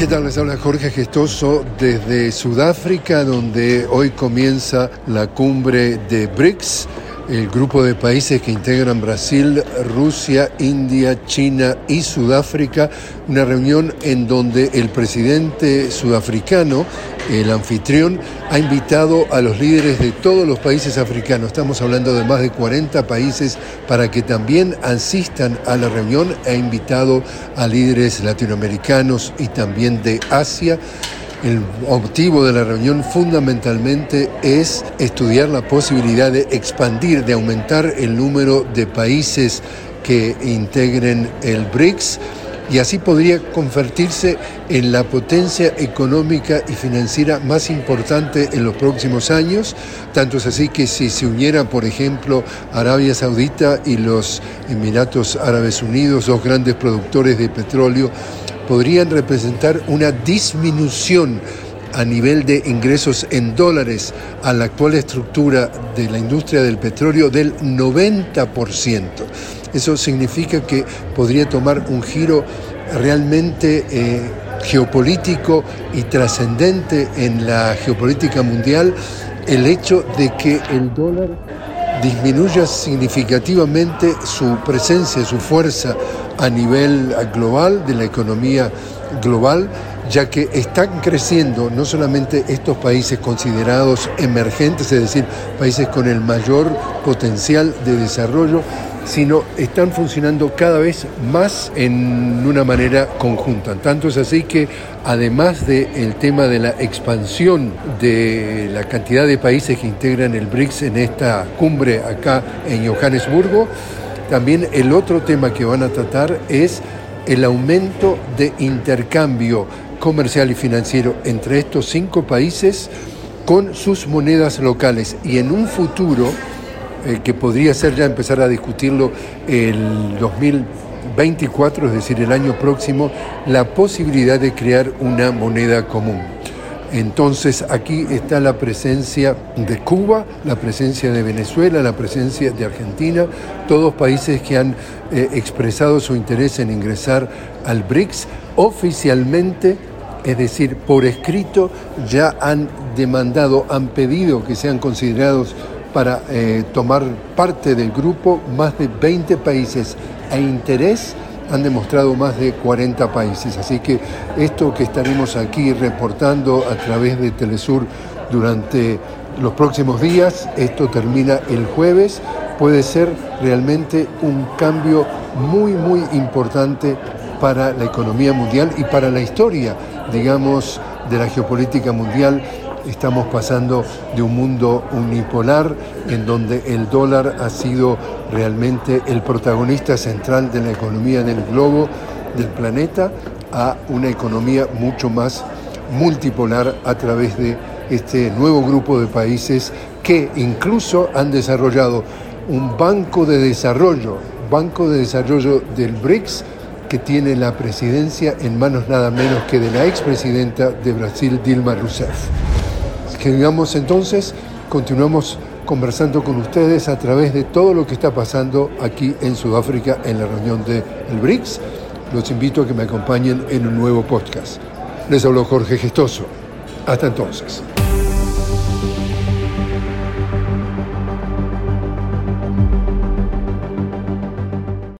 ¿Qué tal? Les habla Jorge Gestoso desde Sudáfrica, donde hoy comienza la cumbre de BRICS el grupo de países que integran Brasil, Rusia, India, China y Sudáfrica, una reunión en donde el presidente sudafricano, el anfitrión, ha invitado a los líderes de todos los países africanos, estamos hablando de más de 40 países, para que también asistan a la reunión, ha invitado a líderes latinoamericanos y también de Asia. El objetivo de la reunión fundamentalmente es estudiar la posibilidad de expandir, de aumentar el número de países que integren el BRICS y así podría convertirse en la potencia económica y financiera más importante en los próximos años. Tanto es así que si se uniera, por ejemplo, Arabia Saudita y los Emiratos Árabes Unidos, dos grandes productores de petróleo, podrían representar una disminución a nivel de ingresos en dólares a la actual estructura de la industria del petróleo del 90%. Eso significa que podría tomar un giro realmente eh, geopolítico y trascendente en la geopolítica mundial el hecho de que el dólar disminuya significativamente su presencia, su fuerza a nivel global, de la economía global, ya que están creciendo no solamente estos países considerados emergentes, es decir, países con el mayor potencial de desarrollo, sino están funcionando cada vez más en una manera conjunta. Tanto es así que además del tema de la expansión de la cantidad de países que integran el BRICS en esta cumbre acá en Johannesburgo, también el otro tema que van a tratar es el aumento de intercambio comercial y financiero entre estos cinco países con sus monedas locales y en un futuro eh, que podría ser ya empezar a discutirlo el 2024, es decir, el año próximo, la posibilidad de crear una moneda común. Entonces aquí está la presencia de Cuba, la presencia de Venezuela, la presencia de Argentina, todos países que han eh, expresado su interés en ingresar al BRICS. Oficialmente, es decir, por escrito, ya han demandado, han pedido que sean considerados para eh, tomar parte del grupo más de 20 países a interés han demostrado más de 40 países. Así que esto que estaremos aquí reportando a través de Telesur durante los próximos días, esto termina el jueves, puede ser realmente un cambio muy, muy importante para la economía mundial y para la historia, digamos, de la geopolítica mundial. Estamos pasando de un mundo unipolar en donde el dólar ha sido realmente el protagonista central de la economía del globo, del planeta, a una economía mucho más multipolar a través de este nuevo grupo de países que incluso han desarrollado un banco de desarrollo, banco de desarrollo del BRICS, que tiene la presidencia en manos nada menos que de la expresidenta de Brasil, Dilma Rousseff. Que digamos entonces, continuamos conversando con ustedes a través de todo lo que está pasando aquí en Sudáfrica en la reunión del BRICS. Los invito a que me acompañen en un nuevo podcast. Les habló Jorge Gestoso. Hasta entonces.